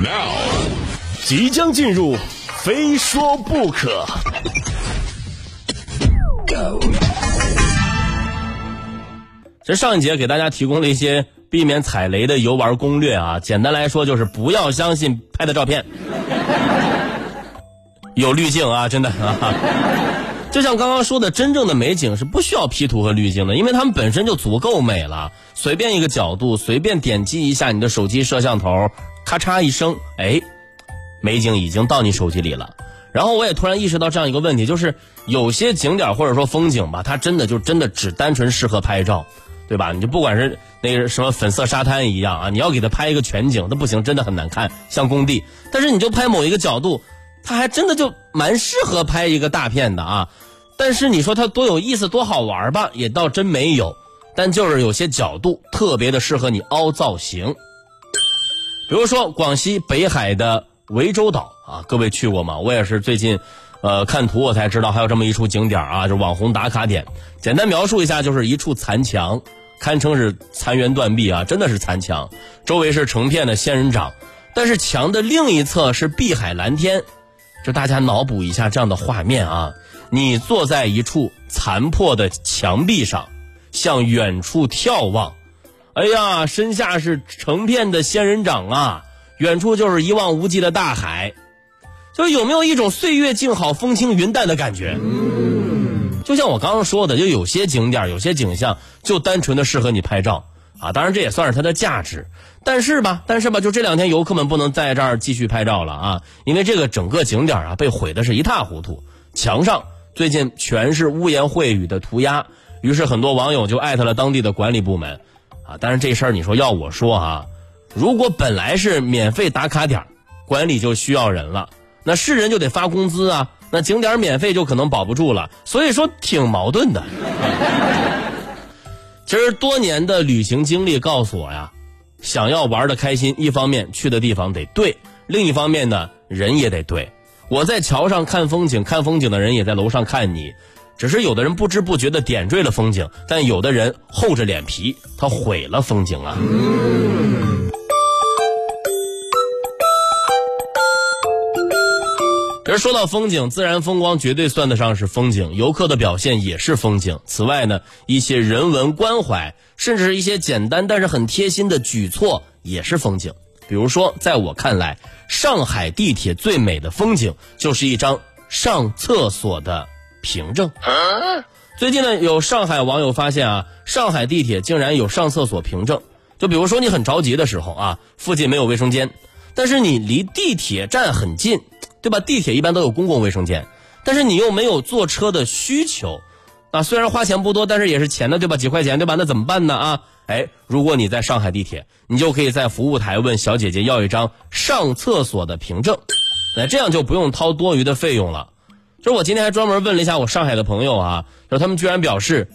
Now，即将进入，非说不可。这上一节给大家提供了一些避免踩雷的游玩攻略啊，简单来说就是不要相信拍的照片，有滤镜啊，真的啊。就像刚刚说的，真正的美景是不需要 P 图和滤镜的，因为它们本身就足够美了。随便一个角度，随便点击一下你的手机摄像头，咔嚓一声，哎，美景已经到你手机里了。然后我也突然意识到这样一个问题，就是有些景点或者说风景吧，它真的就真的只单纯适合拍照，对吧？你就不管是那个什么粉色沙滩一样啊，你要给它拍一个全景，那不行，真的很难看，像工地。但是你就拍某一个角度，它还真的就蛮适合拍一个大片的啊。但是你说它多有意思、多好玩吧，也倒真没有。但就是有些角度特别的适合你凹造型，比如说广西北海的涠洲岛啊，各位去过吗？我也是最近，呃，看图我才知道还有这么一处景点啊，就网红打卡点。简单描述一下，就是一处残墙，堪称是残垣断壁啊，真的是残墙，周围是成片的仙人掌，但是墙的另一侧是碧海蓝天，就大家脑补一下这样的画面啊。你坐在一处残破的墙壁上，向远处眺望，哎呀，身下是成片的仙人掌啊，远处就是一望无际的大海，就有没有一种岁月静好、风轻云淡的感觉？就像我刚刚说的，就有些景点、有些景象，就单纯的适合你拍照啊。当然，这也算是它的价值。但是吧，但是吧，就这两天游客们不能在这儿继续拍照了啊，因为这个整个景点啊被毁的是一塌糊涂，墙上。最近全是污言秽语的涂鸦，于是很多网友就艾特了当地的管理部门，啊，但是这事儿你说要我说啊，如果本来是免费打卡点，管理就需要人了，那是人就得发工资啊，那景点免费就可能保不住了，所以说挺矛盾的。其实多年的旅行经历告诉我呀，想要玩的开心，一方面去的地方得对，另一方面呢，人也得对。我在桥上看风景，看风景的人也在楼上看你，只是有的人不知不觉的点缀了风景，但有的人厚着脸皮，他毁了风景啊。其实说到风景，自然风光绝对算得上是风景，游客的表现也是风景。此外呢，一些人文关怀，甚至是一些简单但是很贴心的举措，也是风景。比如说，在我看来。上海地铁最美的风景就是一张上厕所的凭证。最近呢，有上海网友发现啊，上海地铁竟然有上厕所凭证。就比如说你很着急的时候啊，附近没有卫生间，但是你离地铁站很近，对吧？地铁一般都有公共卫生间，但是你又没有坐车的需求，啊，虽然花钱不多，但是也是钱的，对吧？几块钱，对吧？那怎么办呢？啊？哎，如果你在上海地铁，你就可以在服务台问小姐姐要一张上厕所的凭证，那这样就不用掏多余的费用了。就我今天还专门问了一下我上海的朋友啊，说他们居然表示，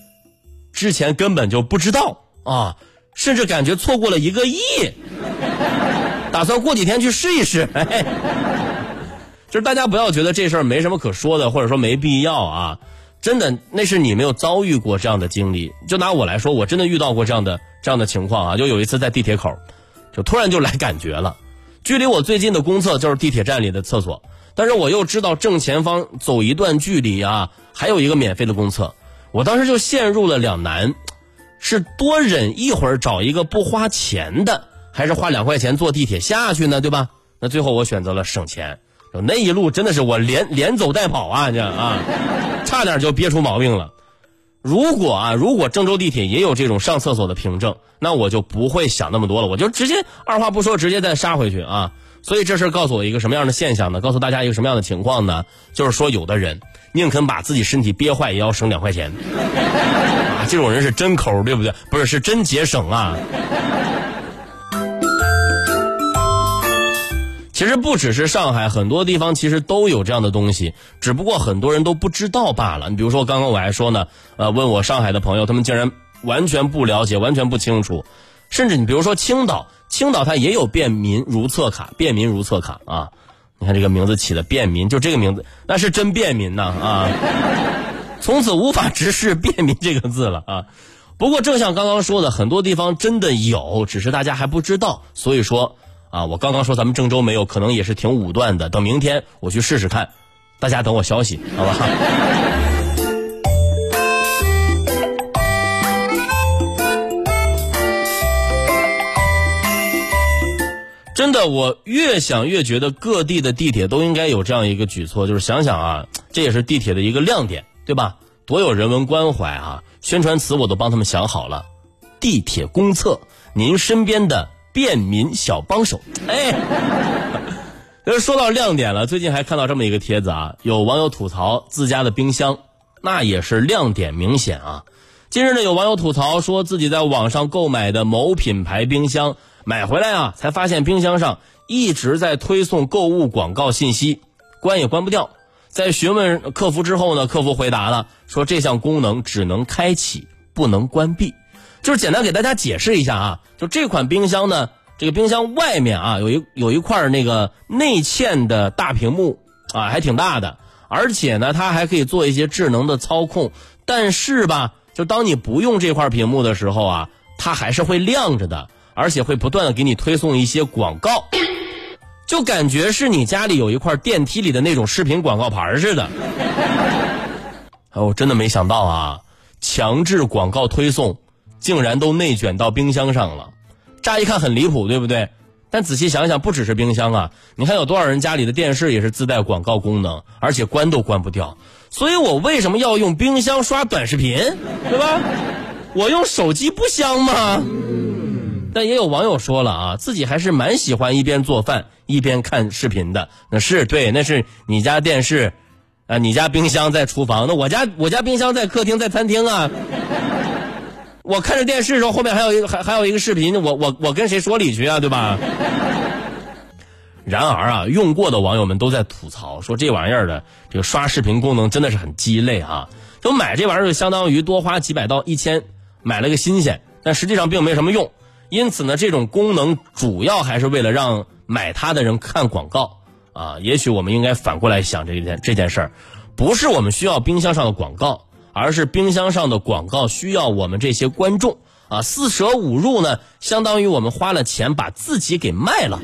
之前根本就不知道啊，甚至感觉错过了一个亿，打算过几天去试一试。就是大家不要觉得这事儿没什么可说的，或者说没必要啊。真的，那是你没有遭遇过这样的经历。就拿我来说，我真的遇到过这样的这样的情况啊！就有一次在地铁口，就突然就来感觉了。距离我最近的公厕就是地铁站里的厕所，但是我又知道正前方走一段距离啊，还有一个免费的公厕。我当时就陷入了两难：是多忍一会儿找一个不花钱的，还是花两块钱坐地铁下去呢？对吧？那最后我选择了省钱。那一路真的是我连连走带跑啊，这啊。差点就憋出毛病了。如果啊，如果郑州地铁也有这种上厕所的凭证，那我就不会想那么多了，我就直接二话不说，直接再杀回去啊。所以这事告诉我一个什么样的现象呢？告诉大家一个什么样的情况呢？就是说，有的人宁肯把自己身体憋坏，也要省两块钱啊。这种人是真抠，对不对？不是，是真节省啊。其实不只是上海，很多地方其实都有这样的东西，只不过很多人都不知道罢了。你比如说，刚刚我还说呢，呃，问我上海的朋友，他们竟然完全不了解，完全不清楚。甚至你比如说青岛，青岛它也有便民如厕卡，便民如厕卡啊。你看这个名字起的便民，就这个名字，那是真便民呐啊！从此无法直视便民这个字了啊。不过正像刚刚说的，很多地方真的有，只是大家还不知道。所以说。啊，我刚刚说咱们郑州没有，可能也是挺武断的。等明天我去试试看，大家等我消息，好吧？真的，我越想越觉得各地的地铁都应该有这样一个举措，就是想想啊，这也是地铁的一个亮点，对吧？多有人文关怀啊！宣传词我都帮他们想好了，地铁公厕，您身边的便民小帮手。哎，说到亮点了，最近还看到这么一个帖子啊，有网友吐槽自家的冰箱，那也是亮点明显啊。近日呢，有网友吐槽说自己在网上购买的某品牌冰箱。买回来啊，才发现冰箱上一直在推送购物广告信息，关也关不掉。在询问客服之后呢，客服回答了，说这项功能只能开启，不能关闭。就是简单给大家解释一下啊，就这款冰箱呢，这个冰箱外面啊有一有一块那个内嵌的大屏幕啊，还挺大的，而且呢，它还可以做一些智能的操控。但是吧，就当你不用这块屏幕的时候啊，它还是会亮着的。而且会不断的给你推送一些广告，就感觉是你家里有一块电梯里的那种视频广告牌似的。哎，我真的没想到啊，强制广告推送竟然都内卷到冰箱上了。乍一看很离谱，对不对？但仔细想想，不只是冰箱啊，你看有多少人家里的电视也是自带广告功能，而且关都关不掉。所以我为什么要用冰箱刷短视频，对吧？我用手机不香吗？但也有网友说了啊，自己还是蛮喜欢一边做饭一边看视频的。那是对，那是你家电视，啊，你家冰箱在厨房，那我家我家冰箱在客厅，在餐厅啊。我看着电视的时候，后面还有一个还还有一个视频，我我我跟谁说理去啊，对吧？然而啊，用过的网友们都在吐槽说，这玩意儿的这个刷视频功能真的是很鸡肋啊！就买这玩意儿就相当于多花几百到一千买了个新鲜，但实际上并没什么用。因此呢，这种功能主要还是为了让买它的人看广告啊。也许我们应该反过来想这件这件事儿，不是我们需要冰箱上的广告，而是冰箱上的广告需要我们这些观众啊。四舍五入呢，相当于我们花了钱把自己给卖了，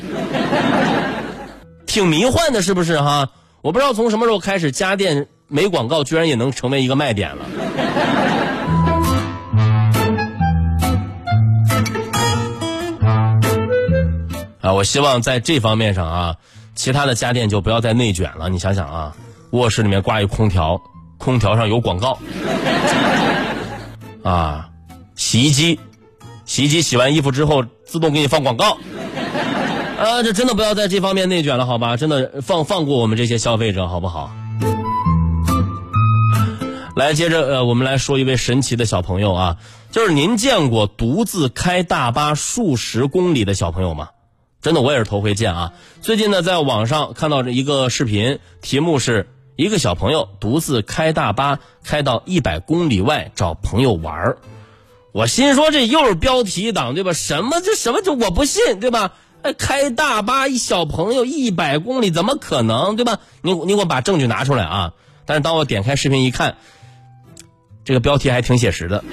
挺迷幻的，是不是哈？我不知道从什么时候开始，家电没广告居然也能成为一个卖点了。我希望在这方面上啊，其他的家电就不要再内卷了。你想想啊，卧室里面挂一空调，空调上有广告，啊，洗衣机，洗衣机洗完衣服之后自动给你放广告，啊，这真的不要在这方面内卷了，好吧？真的放放过我们这些消费者，好不好？来，接着呃，我们来说一位神奇的小朋友啊，就是您见过独自开大巴数十公里的小朋友吗？真的，我也是头回见啊！最近呢，在网上看到这一个视频，题目是一个小朋友独自开大巴开到一百公里外找朋友玩儿。我心说这又是标题党对吧？什么这什么这我不信对吧？开大巴一小朋友一百公里怎么可能对吧？你你给我把证据拿出来啊！但是当我点开视频一看，这个标题还挺写实的。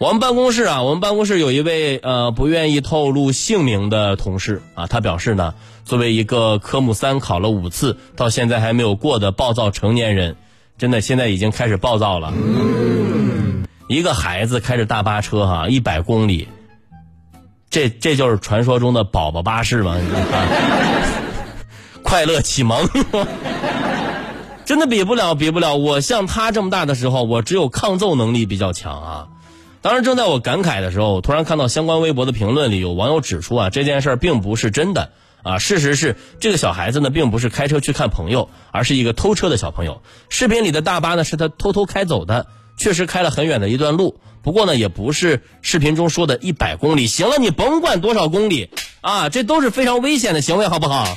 我们办公室啊，我们办公室有一位呃不愿意透露姓名的同事啊，他表示呢，作为一个科目三考了五次到现在还没有过的暴躁成年人，真的现在已经开始暴躁了。一个孩子开着大巴车哈，一百公里，这这就是传说中的宝宝巴士吗？快乐启蒙，真的比不了，比不了。我像他这么大的时候，我只有抗揍能力比较强啊。当时正在我感慨的时候，突然看到相关微博的评论里有网友指出啊，这件事儿并不是真的啊。事实是，这个小孩子呢，并不是开车去看朋友，而是一个偷车的小朋友。视频里的大巴呢，是他偷偷开走的，确实开了很远的一段路。不过呢，也不是视频中说的一百公里。行了，你甭管多少公里啊，这都是非常危险的行为，好不好？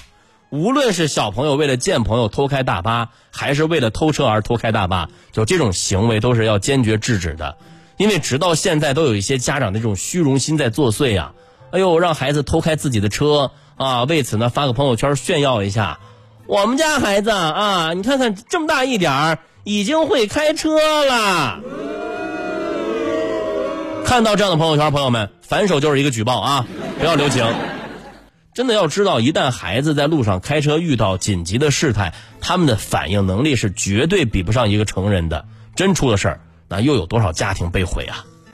无论是小朋友为了见朋友偷开大巴，还是为了偷车而偷开大巴，就这种行为都是要坚决制止的。因为直到现在都有一些家长的这种虚荣心在作祟呀、啊。哎呦，让孩子偷开自己的车啊，为此呢发个朋友圈炫耀一下，我们家孩子啊，你看看这么大一点儿，已经会开车了。看到这样的朋友圈，朋友们反手就是一个举报啊，不要留情。真的要知道，一旦孩子在路上开车遇到紧急的事态，他们的反应能力是绝对比不上一个成人的。真出了事儿，那又有多少家庭被毁啊？